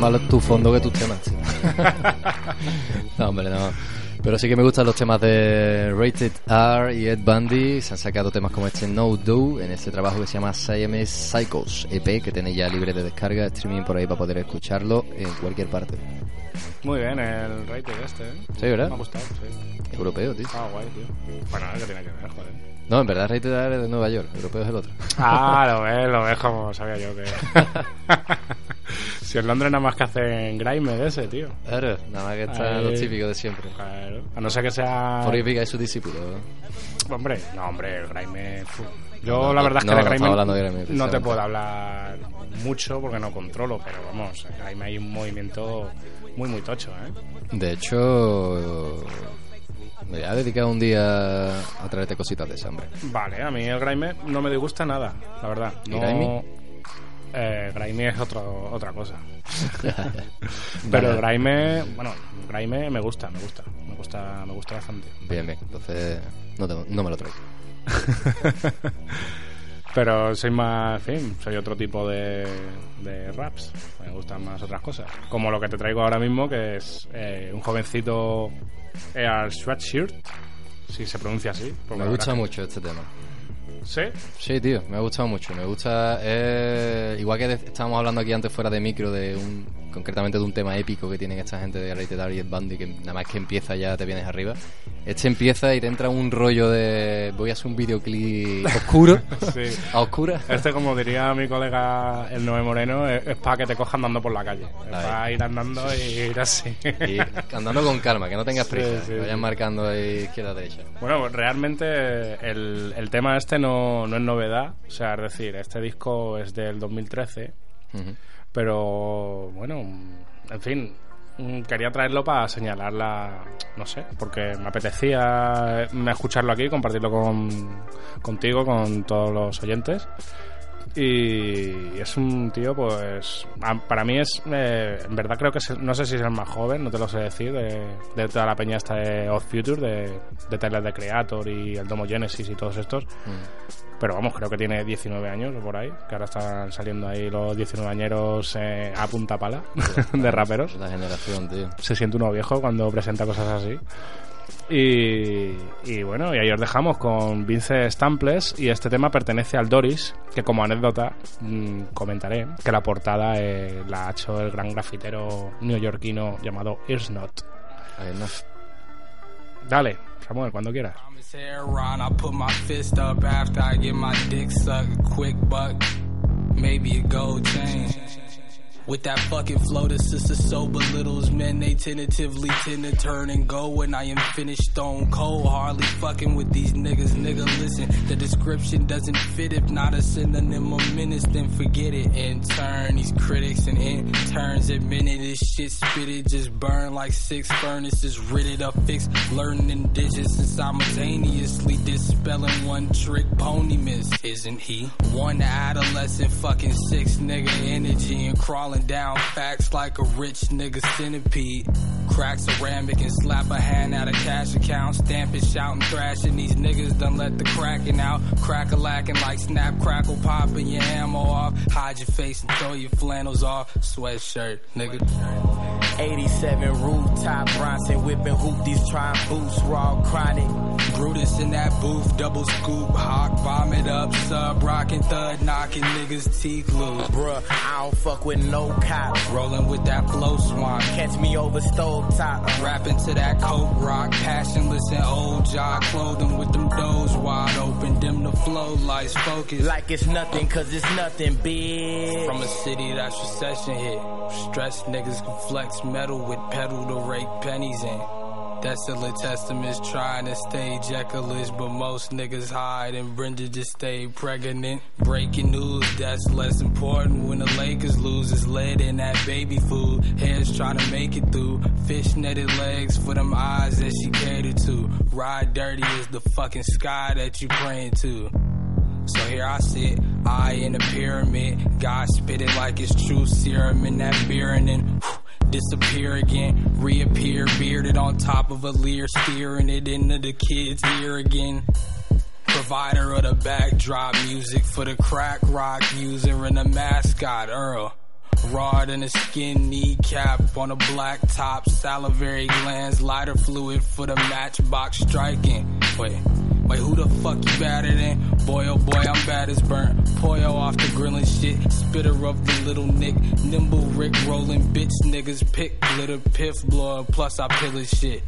Más tu fondo que tus temas. tío. no, hombre, no. Pero sí que me gustan los temas de Rated R y Ed Bundy. Se han sacado temas como este No Do en este trabajo que se llama Siamese Psychos EP, que tenéis ya libre de descarga, streaming por ahí para poder escucharlo en cualquier parte. Muy bien, el rated este, ¿eh? Sí, ¿verdad? Me ha gustado, sí. Europeo, tío. Ah, guay, tío. Bueno, ¿qué tiene que ver, joder? No, en verdad Rated R es de Nueva York, europeo es el otro. Ah, lo ves, lo ves como sabía yo que... si en Londres nada más que hacen grime de ese, tío. Claro, nada más que está Ahí. lo típico de siempre. Claro. A no ser que sea... Foripica es su discípulo. Hombre, no, hombre, el grime... Yo No, la no, verdad es que no, de no grime de no te puedo hablar mucho porque no controlo, pero vamos, en grime hay un movimiento muy, muy tocho, ¿eh? De hecho, me voy a dedicar un día a traerte cositas de ese hombre. Vale, a mí el grime no me disgusta nada, la verdad. ¿Y No? Eh, grime es otro, otra cosa. Pero el grime, bueno, grime me gusta, me gusta, me gusta, me gusta bastante. Bien, bien. Entonces, no, me lo traigo. Pero soy más, en fin, soy otro tipo de, de raps. Me gustan más otras cosas. Como lo que te traigo ahora mismo, que es eh, un jovencito Air Sweatshirt, si se pronuncia así. Me gusta mucho este tema. ¿Sí? Sí, tío, me ha gustado mucho. Me gusta. eh, igual que de- estábamos hablando aquí antes fuera de micro, de un concretamente de un tema épico que tienen esta gente de Rated R y Ed Bundy, que nada más que empieza ya te vienes arriba. Este empieza y te entra un rollo de. Voy a hacer un videoclip oscuro. Sí. A oscura. Este, como diría mi colega el Noé Moreno, es, es para que te coja andando por la calle. Es para ir andando y ir así. Y andando con calma, que no tengas Sí, prisa. sí, que vayan sí. marcando ahí izquierda derecha. Bueno, realmente el, el tema este no, no es novedad. O sea, es decir, este disco es del 2013. Pero bueno, en fin, mm, quería traerlo para señalar la. No sé, porque me apetecía mm, escucharlo aquí, compartirlo con, contigo, con todos los oyentes. Y es un tío, pues. Para mí es. eh, en verdad creo que es- no sé si es el más joven, no te lo sé decir, de, de toda la peña esta de Odd Future, de, de Tyler the Creator y el Domo Genesis y todos estos. Pero vamos, creo que tiene 19 años o por ahí, que ahora están saliendo ahí los 19 añeros eh, a punta pala de raperos. La generación, tío. Se siente uno viejo cuando presenta cosas así. Y, y bueno, y ahí os dejamos con Vince Stamples y este tema pertenece al Doris, que como anécdota mm, comentaré que la portada eh, la ha hecho el gran grafitero neoyorquino llamado no. Dale, Samuel, cuando quieras. Maybe a gold chain. With that fucking flow, the sister so belittles men. They tentatively tend to turn and go when I am finished stone cold. Hardly fucking with these niggas, nigga. Listen, the description doesn't fit. If not a synonym of menace, then forget it. In turn, these critics and interns admitted this shit spitted just burn like six furnaces. Rid it up, fix learning digits and simultaneously dispelling one trick pony miss, isn't he? One adolescent fucking six nigga energy and crawling down facts like a rich nigga centipede. Crack ceramic and slap a hand out of cash account. Stamp it, shouting, thrashing. These niggas done let the cracking out. Crack a lacking like snap, crackle, popping your ammo off. Hide your face and throw your flannels off. Sweatshirt, nigga. 87 rooftop Bronson whipping hoop these trying boots raw chronic Brutus in that booth double scoop hawk vomit up sub rockin' thud knocking niggas teeth loose bruh I don't fuck with no cops rolling with that flow swamp catch me over stove top rapping to that coke rock. Passionless and old jaw clothing with them doors wide open. Dim the flow lights focus. Like it's nothing cause it's nothing big from a city that's recession hit. Stressed niggas can flex metal with pedal to rake pennies in Desolate testaments trying to stay Jekyll-ish, but most niggas hide and Brenda just stay pregnant. Breaking news, that's less important when the Lakers lose. It's lead in that baby food. Heads trying to make it through. Fish netted legs for them eyes that she catered to. Ride dirty is the fucking sky that you praying to. So here I sit, eye in a pyramid. God spit it like it's true serum in that beer and then whew, disappear again. Reappear bearded on top of a leer, steering it into the kid's ear again. Provider of the backdrop music for the crack rock user and the mascot Earl. Rod than a skin kneecap on a black top, salivary glands, lighter fluid for the matchbox striking. Wait, wait, who the fuck you better than? Boy, oh boy, I'm bad as burnt. Poyo off the grilling shit, spitter of the little nick, nimble Rick rolling bitch niggas, pick glitter, piff blood, plus I pillage shit.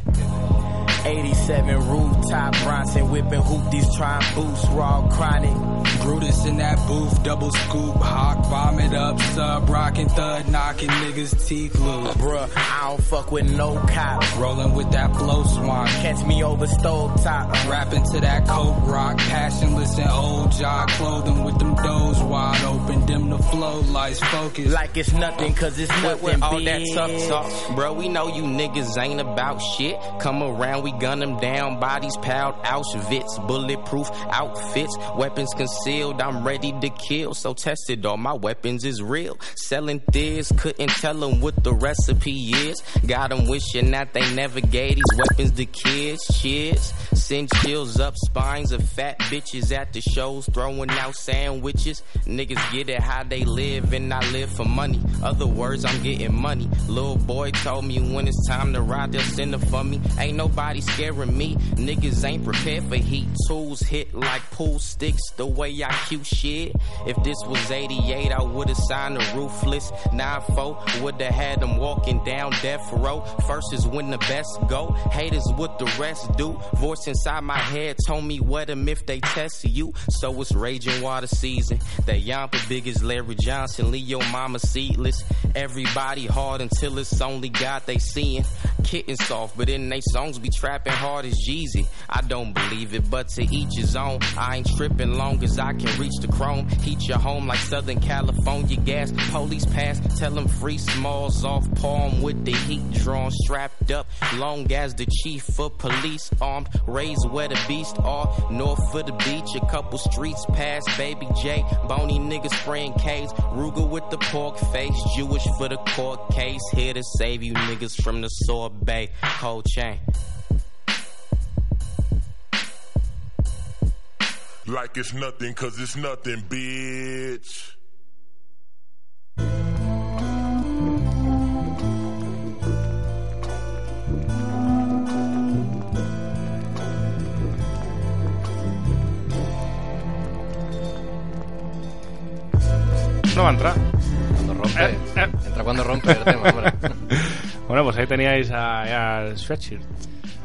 87 rooftop Bronson whipping hoop these trying boost raw chronic. Brutus in that booth double scoop hawk vomit up sub rockin' thud knocking niggas teeth loose. Bruh I don't fuck with no cops rolling with that flow swamp. Catch me over stove top. Rapping to that coke rock passionless and old jaw clothing with them doors wide open dim the flow lights focus like it's nothing cause it's nothing with all that tough talk, bro, we know you niggas ain't about shit. Come around, we gun them down, bodies piled, Auschwitz, bulletproof outfits, weapons concealed. I'm ready to kill, so tested. All my weapons is real. Selling this, couldn't tell them what the recipe is. Got them wishing that they never gave these weapons to kids. Cheers, send chills up spines of fat bitches at the shows, throwing out sandwiches. Niggas get it how they live, and I live for money. Other words, I'm getting money. Little boy told me when it's time to ride, they'll send it for me. Ain't nobody scaring me. Niggas ain't prepared for heat. Tools hit like pool sticks. The way I cute shit. If this was 88, I would've signed a ruthless 9-4. Would've had them walking down death row. First is when the best go. Haters what the rest do. Voice inside my head told me what them if they test you. So it's raging water season. That yamper big as Larry Johnson. Leave your mama seedless. Everybody hard until it's only God they seeing. Kitten soft, but in they songs be trapping hard as Jeezy. I don't believe it, but to each his own. I ain't tripping long as I can reach the chrome. Heat your home like Southern California gas. Police pass, tell them free smalls off palm with the heat drawn, strapped up. Long as the chief of police armed, raised where the beast North of the beach, a couple streets past Baby J. Bony niggas spraying K's. Ruger with the pork face, Jewish for the court case. Here to save you niggas from the sorbet. Cold chain. Like it's nothing, cause it's nothing, bitch. No va a entrar. Cuando rompe. Eh, eh. Entra cuando rompe el tema, hombre. Bueno, pues ahí teníais a- al Sweatshirt.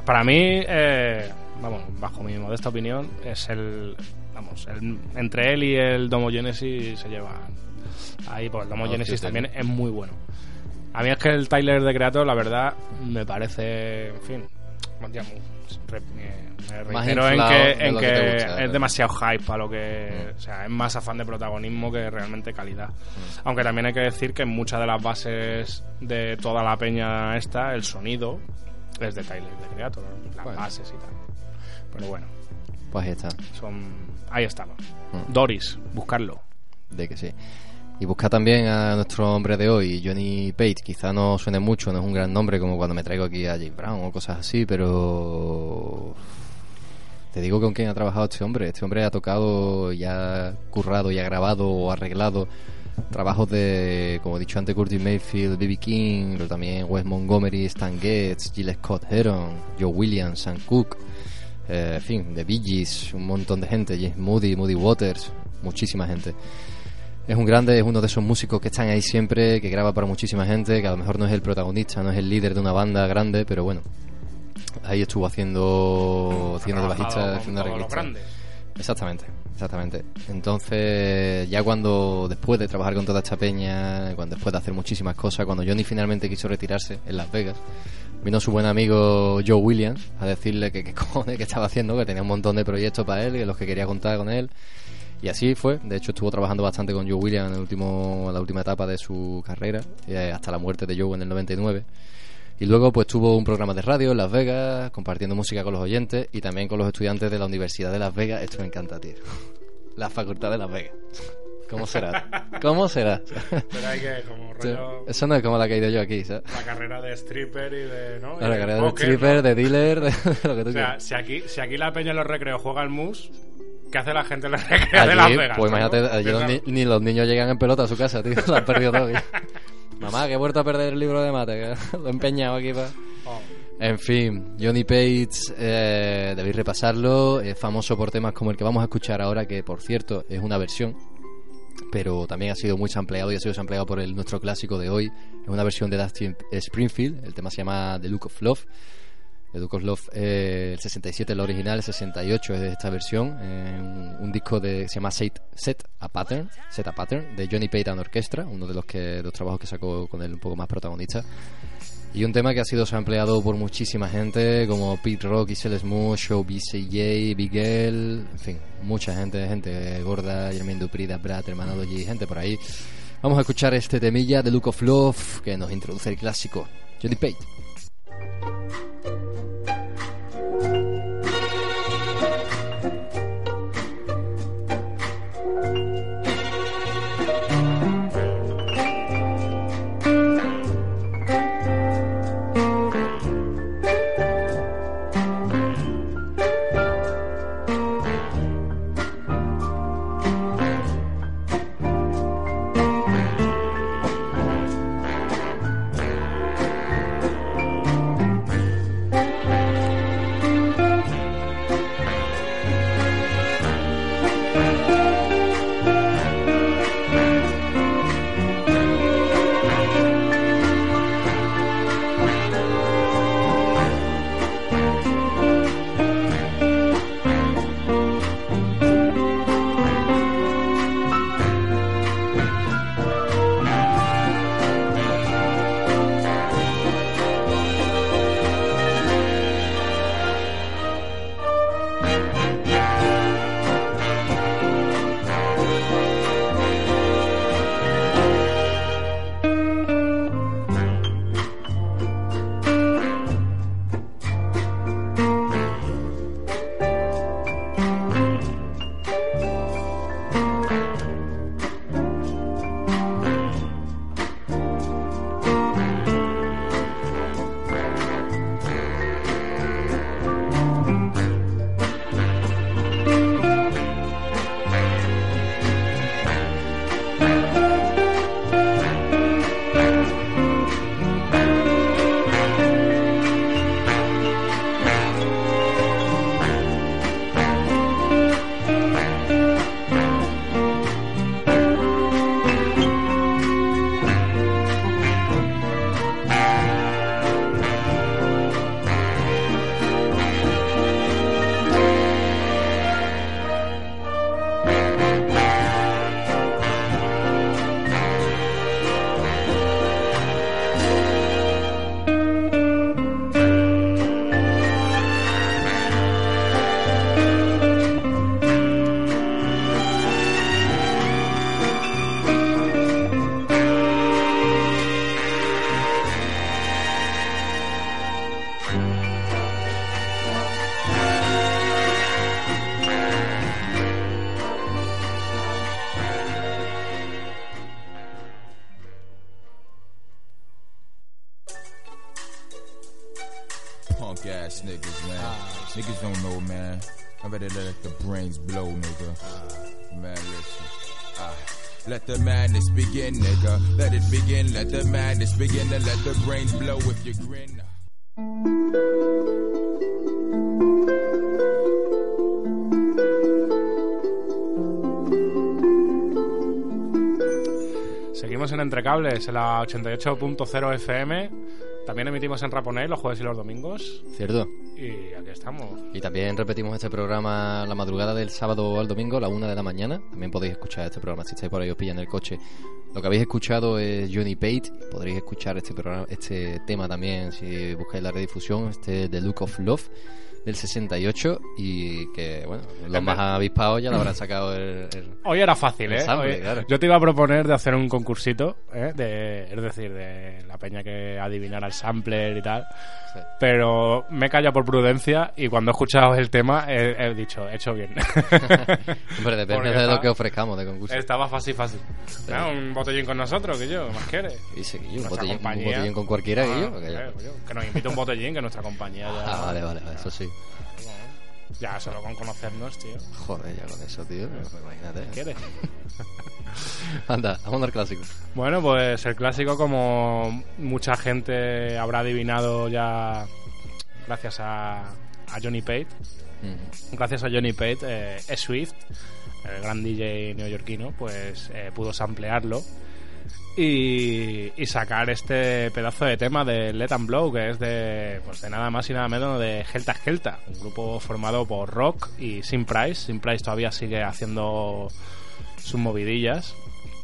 Para mí, eh, vamos, bajo mi modesta opinión, es el. Vamos, el- entre él y el Domo Genesis se llevan. Ahí, pues el Domo No, Genesis sí, también es muy bueno. A mí es que el Tyler de Creator, la verdad, me parece. En fin. ya, me- me Más en que, de en lo que que te gusta, es demasiado hype para lo que. O sea, es más afán de protagonismo que realmente calidad. Aunque también hay que decir que en muchas de las bases de toda la peña esta, el sonido es de Tyler de Creator, las Bueno. bases y tal. Pero bueno, Pues ahí está. son ahí estaba. Mm. Doris, buscarlo. De que sí. Y busca también a nuestro hombre de hoy, Johnny Page. Quizá no suene mucho, no es un gran nombre como cuando me traigo aquí a Jake Brown o cosas así, pero te digo con quién ha trabajado este hombre. Este hombre ha tocado y ha currado y ha grabado o arreglado trabajos de, como he dicho antes, Curtis Mayfield, B.B. King, pero también Wes Montgomery, Stan Getz, Jill Scott Heron, Joe Williams, Sam Cooke, eh, en fin, de Bee Gees, un montón de gente, James Moody, Moody Waters, muchísima gente. Es un grande, es uno de esos músicos que están ahí siempre, que graba para muchísima gente, que a lo mejor no es el protagonista, no es el líder de una banda grande, pero bueno, ahí estuvo haciendo, haciendo de bajista, haciendo arreglista. Exactamente, exactamente. Entonces, ya cuando después de trabajar con toda esta peña, cuando después de hacer muchísimas cosas, cuando Johnny finalmente quiso retirarse en Las Vegas, vino su buen amigo Joe Williams a decirle que qué cojones que estaba haciendo, que tenía un montón de proyectos para él, que los que quería contar con él. Y así fue. De hecho, estuvo trabajando bastante con Joe Williams en, el último, en la última etapa de su carrera, eh, hasta la muerte de Joe en el 99. Y luego pues tuvo un programa de radio en Las Vegas, compartiendo música con los oyentes y también con los estudiantes de la Universidad de Las Vegas. Esto me encanta, tío. La Facultad de Las Vegas. ¿Cómo será? ¿Cómo será? Pero hay que, como rollo, Eso no es como la que he ido yo aquí, ¿sabes? la carrera de stripper y de. ¿no? Y La carrera de póker, stripper, ¿no? de dealer, de lo que tú O sea, quieras. si aquí, si aquí la peña en los recreos juega al mus, ¿qué hace la gente en los recreos de Las Allí, Vegas? pues no? imagínate, allí ni, ni los niños llegan en pelota a su casa, tío. Lo han perdido todo. ya. Mamá, que he vuelto a perder el libro de mate, que lo he empeñado aquí para... En fin, Johnny Page, eh, debéis repasarlo, es famoso por temas como el que vamos a escuchar ahora, que por cierto es una versión, pero también ha sido muy sampleado y ha sido sampleado por el, nuestro clásico de hoy. Es una versión de Dustin Springfield, el tema se llama The Look of Love. The Look of Love, eh, el 67 el original, el 68 es esta versión, eh, un, disco de, se llama Set, Set a Pattern, Set a Pattern, de Johnny and Orchestra, uno de los, que, de los trabajos que sacó con él un poco más protagonista. Y un tema que ha sido sampleado por muchísima gente, como Pete Rock, Isel Smooth, Show BCJ, Bigel, en fin, mucha gente, gente gorda, Jermaine Dupri, Da Brat, Hermanology, gente por ahí. Vamos a escuchar este temilla de Look of Love que nos introduce el clásico, Johnny Page. thank you the brains blow if you grin. Seguimos en Entrecables, en la 88.0 FM. También emitimos en Raponel los jueves y los domingos. Cierto. Y aquí estamos. Y también repetimos este programa la madrugada del sábado al domingo, a la una de la mañana. También podéis escuchar este programa si estáis por ahí os pillan el coche. Lo que habéis escuchado es Johnny Pate. Podréis escuchar este programa, este tema también si buscáis la redifusión, este The Look of Love del 68 y que bueno, los más avispados ya lo habrán sacado el, el- Hoy era fácil, ¿eh? sample, Hoy- claro. Yo te iba a proponer de hacer un concursito, ¿eh? De, es decir, de la peña que adivinara el sampler y tal. Pero me he callado por prudencia y cuando he escuchado el tema he, he dicho, he hecho bien. Hombre, depende Porque de lo que ofrezcamos de concurso. Estaba fácil, fácil. Ah, un botellín con nosotros, que yo, ¿qué más quieres? Y sí, un botellín, un compañía- botellín con cualquiera que Ah, que yo- yo, que nos invite un botellín, que nuestra compañía ya... Ah, vale, vale, eso sí. Ya solo con conocernos, tío. Joder, ya con eso, tío. pues Imagínate. ¿Quieres? Anda, vamos al clásico. Bueno, pues el clásico, como mucha gente habrá adivinado ya gracias a, a Johnny Pate, gracias a Johnny Pate, eh, Swift, el gran DJ neoyorquino, pues eh, pudo samplearlo y, y sacar este pedazo de tema de Let 'em Blow, que es de, pues de nada más y nada menos de Helta Skelta, un grupo formado por Rock y Sim Price. Sim Price todavía sigue haciendo sus movidillas.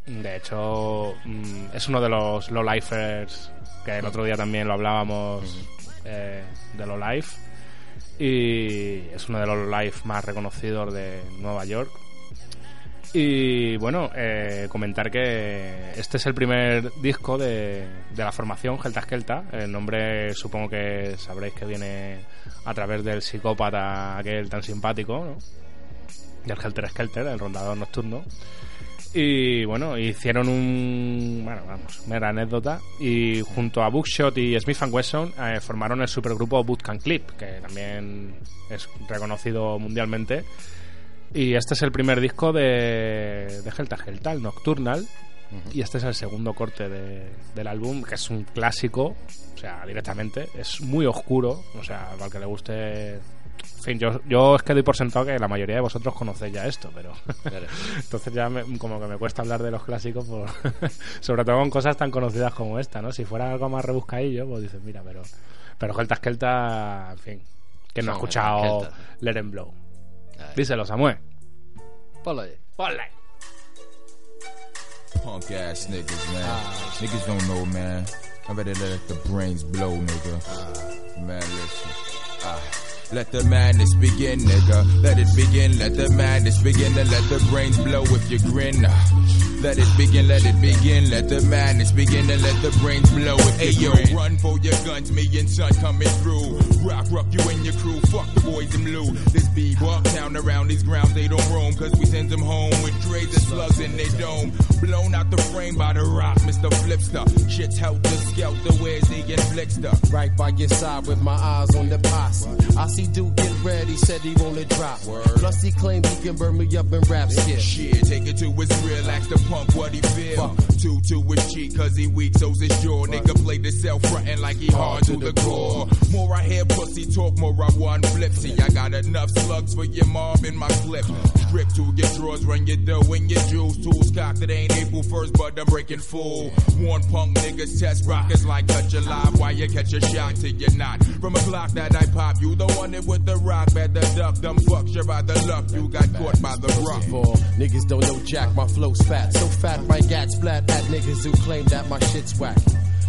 De hecho, mm, es uno de los low-lifers que el otro día también lo hablábamos eh, de low life y es uno de los live más reconocidos de Nueva York. Y bueno, eh, comentar que este es el primer disco de, de la formación Gelta Skelta. El nombre supongo que sabréis que viene a través del psicópata aquel tan simpático, ¿no? Del Helter Skelter, el rondador nocturno. Y bueno, hicieron un. Bueno, vamos, mera anécdota. Y junto a Bookshot y Smith Wesson eh, formaron el supergrupo Bootcamp Clip, que también es reconocido mundialmente. Y este es el primer disco de, de Helta Helta, el Nocturnal. Y este es el segundo corte de- del álbum, que es un clásico, o sea, directamente. Es muy oscuro, o sea, para el que le guste En fin, yo, yo es que doy por sentado que la mayoría de vosotros conocéis ya esto, pero. Entonces ya me- como que me cuesta hablar de los clásicos, por- sobre todo con cosas tan conocidas como esta, ¿no? Si fuera algo más rebuscadillo, pues dices, mira, pero. Pero Gelta Eskelta, en fin. Que no ha Son escuchado Gelta. Let 'em Blow. Díselo, Samuel. Ponlo ahí. Ponle. Punk ass niggas, man. Niggas don't know, man. I better let the brains blow, nigga. Man, listen. Ah. Let the madness begin, nigga. Let it begin, let the madness begin, and let the brains blow if you grin. Let it begin, let it begin, let the madness begin, and let the brains blow if Hey you yo, grin. run for your guns, me and son coming through. Rock, rock you and your crew, fuck the boys in blue. This be town around these grounds, they don't roam, cause we send them home with trays of slugs in their dome. Blown out the frame by the rock, Mr. Flipster. Shit's helter skelter, where's the inflictor? Right by your side with my eyes on the posse. I see Duke get ready, said he wanna drop. Plus he claimed he can burn me up in rap skit. Shit, take it to his real, ask the punk what he feel. Two to his cheek, cause he weak, so's his jaw. Nigga play the self frontin' like he hard to the core. More I hear pussy talk, more I want flip. See, I got enough slugs for your mom in my clip. Strip to your drawers, run your dough and your jewels. Tools cocked, it ain't April 1st, but I'm breaking full. One punk niggas, test rockets like cut your live while you catch a shot till you're not. From a clock that I pop, you the one with the rock, better duck. Them fucks, you're the luck, you got caught by the rock. First of all, niggas don't know jack, my flow's fat. So fat, my gats flat at niggas who claim that my shit's whack.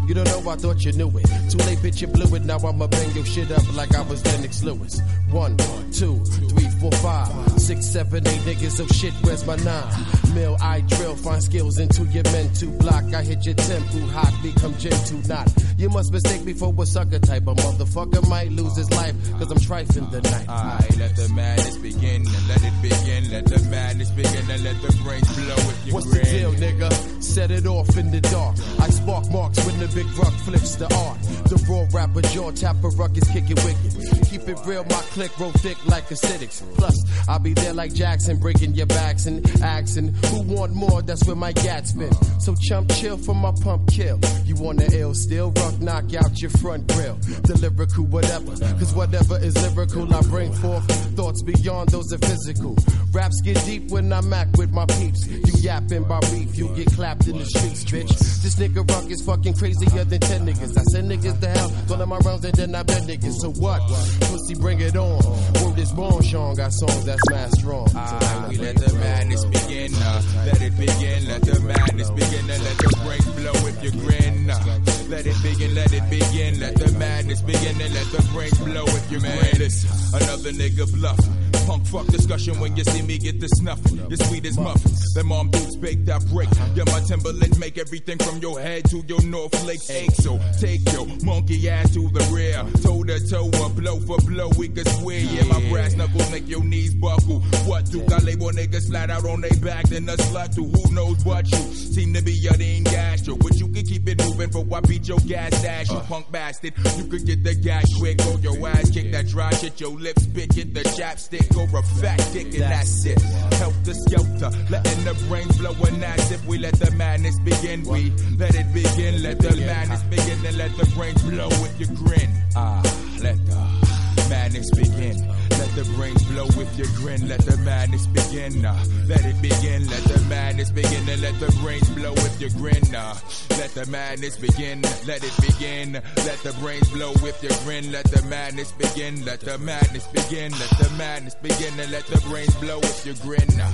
You don't know, I thought you knew it. Too late, bitch, you blew it. Now I'ma bang your shit up like I was Lennox Lewis. One, two, three, four, five, six, seven, eight niggas. Oh shit, where's my nine? Mill, I drill, find skills into your mental block. I hit your temple, hot, become gentle, not. You must mistake me for a sucker type. A motherfucker might lose his life, cause I'm trifling the night. Alright, let the madness begin and let it begin. Let the madness begin and let the brains blow if you What's grin. the deal, nigga? Set it off in the dark. I spark marks when the big rock flips the art. The raw rapper jaw tapper ruckus kick it wicked. Keep it real, my click roll thick like acidics. Plus, I'll be there like Jackson, breaking your backs and asking who want more. That's where my gats been. So chump chill for my pump kill. You want the ill still rock knock out your front grill. The lyrical whatever, cause whatever is lyrical, I bring forth thoughts beyond those of physical. Raps get deep when I'm act with my peeps. You yapping by beef, you get clapped in the streets, bitch. This nigga rock is fucking crazier than 10 niggas. I send niggas to hell, of my rounds and then I bet niggas. So what? Pussy, bring it on. Word is born, Sean got songs that's mad strong. Ah, we let the madness begin. Uh, let it begin. Let the madness begin and let the brains blow if you grin. Uh, let it begin. Let it begin. Let the madness begin and let the brains blow if you grin. Another nigga bluff. Punk fuck discussion when you see me get the snuffing. You're sweet as muffins. Them mom boots bake that break. Yeah, my Timberlands make everything from your head to your North Lakes ache. So take your monkey ass to the rear. Toe to toe, or blow for blow, we can swear. Yeah, my brass knuckles make your knees buckle. What do I label niggas slide out on their back? Then a slut to who knows what you seem to be a dean gastro. But you can keep it moving for I beat your gas dash, you uh. punk bastard. You could get the gas quick, or your ass kick that dry shit, your lips bitch, get the chapstick, or a fat dick, and that's it. Help the skelter, letting the brains blow, and that's if we let the madness begin. We let it begin, let the madness begin, and let the brains blow if you grin. Ah, let the madness begin. Let the brains blow if you grin. Let the madness begin. Uh, let it begin. Let the madness begin. And let the brains blow if you grin. Uh, let the madness begin. Let it begin. Let the brains blow if you grin. Let the madness begin. Let the madness begin. Let the madness begin. And let the brains blow if you grin. Uh,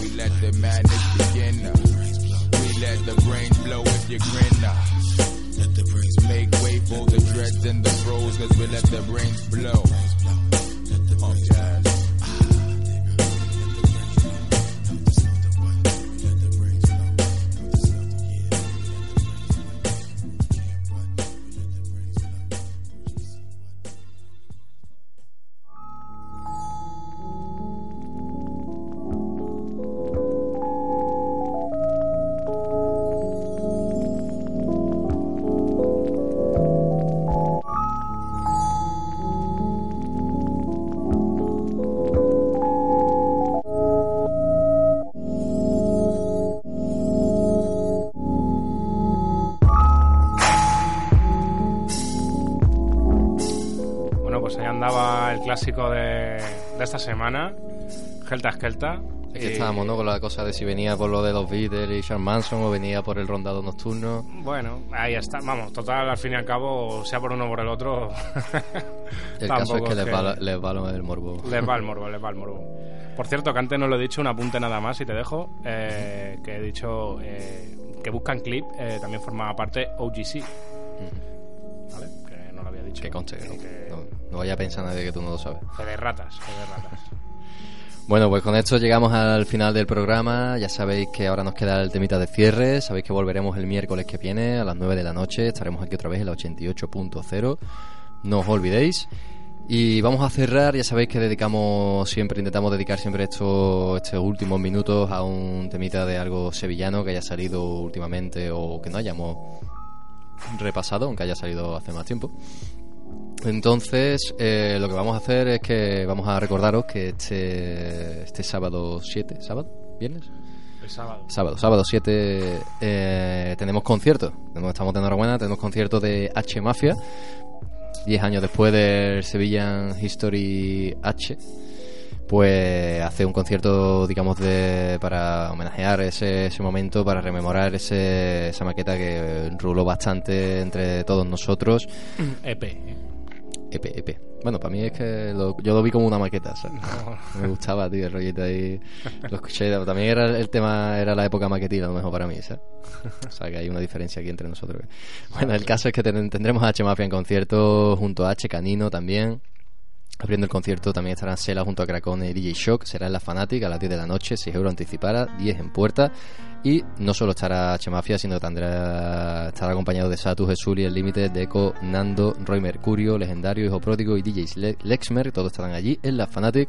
we let the madness begin. Uh, we let the brains blow if you grin. Uh, let the brains make way for the dreads and the pros, cause we let the brains blow. Esta semana, Gelta Eskelta. Es que estábamos, ¿no? Con la cosa de si venía por lo de los Beatles y Charles Manson o venía por el rondado nocturno. Bueno, ahí está. Vamos, total, al fin y al cabo, sea por uno o por el otro. El caso es que les va, les va lo del morbo. Les va el morbo, les va el morbo. Por cierto, que antes no lo he dicho, un apunte nada más y te dejo. eh, que he dicho eh, que buscan clip, eh, también formaba parte OGC. ¿Vale? Que no lo había dicho. Que conste, que no, vaya a pensar nadie que tú no lo sabes. Fe de ratas, fe de ratas. Bueno, pues con esto llegamos al final del programa. Ya sabéis que ahora nos queda el temita de cierre. Sabéis que volveremos el miércoles que viene a las 9 de la noche. Estaremos aquí otra vez en la 88.0. No os olvidéis. Y vamos a cerrar. Ya sabéis que dedicamos siempre, intentamos dedicar siempre estos, estos últimos minutos a un temita de algo sevillano que haya salido últimamente o que no hayamos repasado, aunque haya salido hace más tiempo. Entonces, eh, lo que vamos a hacer es que vamos a recordaros que este, este sábado 7, ¿sábado? ¿Viernes? El sábado. Sábado, sábado 7 eh, tenemos concierto. Estamos de enhorabuena, tenemos concierto de H Mafia. 10 años después del Sevillan History H. Pues hace un concierto, digamos, de para homenajear ese, ese momento, para rememorar ese, esa maqueta que ruló bastante entre todos nosotros. EP. EP, EP. Bueno, para mí es que lo- yo lo vi como una maqueta, ¿sabes? Me gustaba, tío, el rollito ahí. Lo escuché, también era el tema, era la época maquetila, a lo mejor para mí, ¿sabes? O sea, que hay una diferencia aquí entre nosotros. Bueno, el caso es que ten- tendremos a H Mafia en concierto junto a H Canino también. Abriendo el concierto también estarán Sela junto a Cracone y DJ Shock. Será en la Fanatic a las 10 de la noche, 6 euros anticipada, 10 en puerta. Y no solo estará H Mafia, sino tendrá, estará acompañado de Satu, Jesuli, El Límite, Deco, Nando, Roy Mercurio, Legendario, Hijo Pródigo y DJs Le- Lexmer. Todos estarán allí en la Fanatic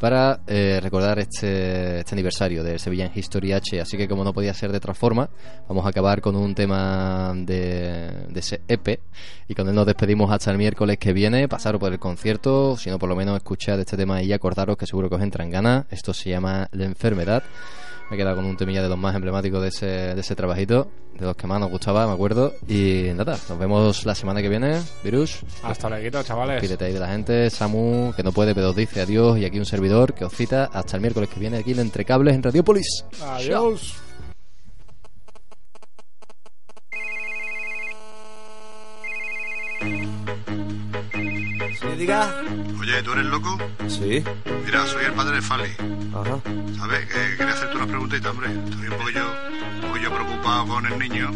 para eh, recordar este, este aniversario del Sevillan History H. Así que como no podía ser de otra forma, vamos a acabar con un tema de, ese EP y con él nos despedimos hasta el miércoles que viene. Pasaros por el concierto, si no por lo menos escuchad este tema y acordaros que seguro que os entra en ganas. Esto se llama La Enfermedad. Me he quedado con un temilla de los más emblemáticos de ese, de ese trabajito, de los que más nos gustaba, me acuerdo. Y nada, nos vemos la semana que viene. Virus. Hasta luego, chavales. Pídete ahí de la gente, Samu, que no puede, pero os dice adiós. Y aquí un servidor que os cita hasta el miércoles que viene aquí en Entre Cables en Radiopolis. Adiós. ¿Me diga? Oye, ¿tú eres loco? Sí. Mira, soy el padre de Fali. Ajá. ¿Sabes? Que quería hacerte una preguntita, hombre. Estoy un poquillo, un poquillo preocupado con el niño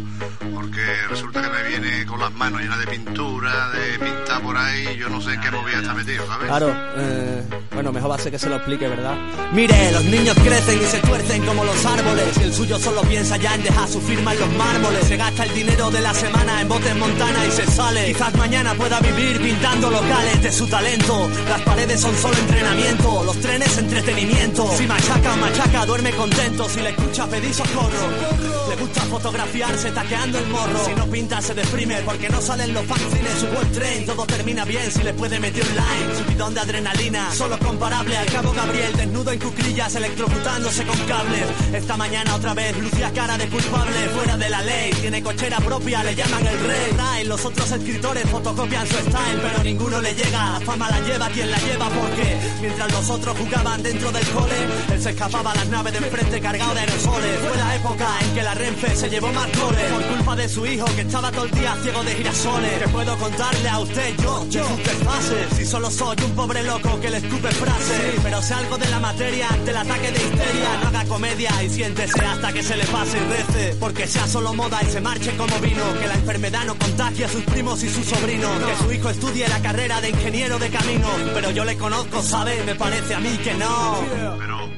porque resulta que me viene con las manos llenas de pintura, de pintar por ahí. Yo no sé en qué movida está metido, ¿sabes? Claro, eh, bueno, mejor va a ser que se lo explique, ¿verdad? Mire, los niños crecen y se tuercen como los árboles. Y el suyo solo piensa ya en dejar su firma en los mármoles. Se gasta el dinero de la semana en botes montana y se sale. Quizás mañana pueda vivir pintando locales de su talento. Las paredes son solo entrenamiento, los trenes entretenimiento. Si machaca, machaca, duerme contento. Si le escucha pedir socorro. Thank you. Gusta fotografiarse taqueando el morro. Si no pinta, se deprime porque no salen los fanzines. Su World Train, todo termina bien si le puede meter online. Su bidón de adrenalina, solo comparable al cabo Gabriel. Desnudo en cuclillas, electrocutándose con cables. Esta mañana otra vez lucía cara de culpable, fuera de la ley. Tiene cochera propia, le llaman el rey. Los otros escritores fotocopian su style, pero ninguno le llega. Fama la lleva quien la lleva porque mientras los otros jugaban dentro del cole, él se escapaba a las naves de enfrente cargado de aerosoles. Fue la época en que la Se llevó más goles por culpa de su hijo que estaba todo el día ciego de girasoles. Que puedo contarle a usted yo, yo, fases. Si solo soy un pobre loco que le escupe frases, pero sé algo de la materia ante el ataque de histeria. No haga comedia y siéntese hasta que se le pase y rece, porque sea solo moda y se marche como vino. Que la enfermedad no contagie a sus primos y sus sobrinos. Que su hijo estudie la carrera de ingeniero de camino, pero yo le conozco, ¿sabe? Me parece a mí que no. Pero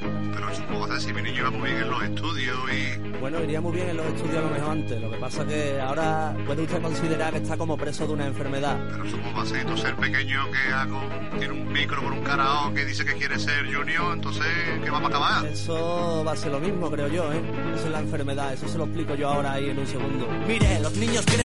si mi niño iba muy bien en los estudios y... Bueno, iría muy bien en los estudios a lo mejor antes. Lo que pasa que ahora puede usted considerar que está como preso de una enfermedad. Pero va a ser entonces el pequeño que hago, tiene un micro por un karaoke que dice que quiere ser junior, entonces, ¿qué vamos a acabar? Eso va a ser lo mismo, creo yo, ¿eh? Eso es la enfermedad, eso se lo explico yo ahora ahí en un segundo. Mire, los niños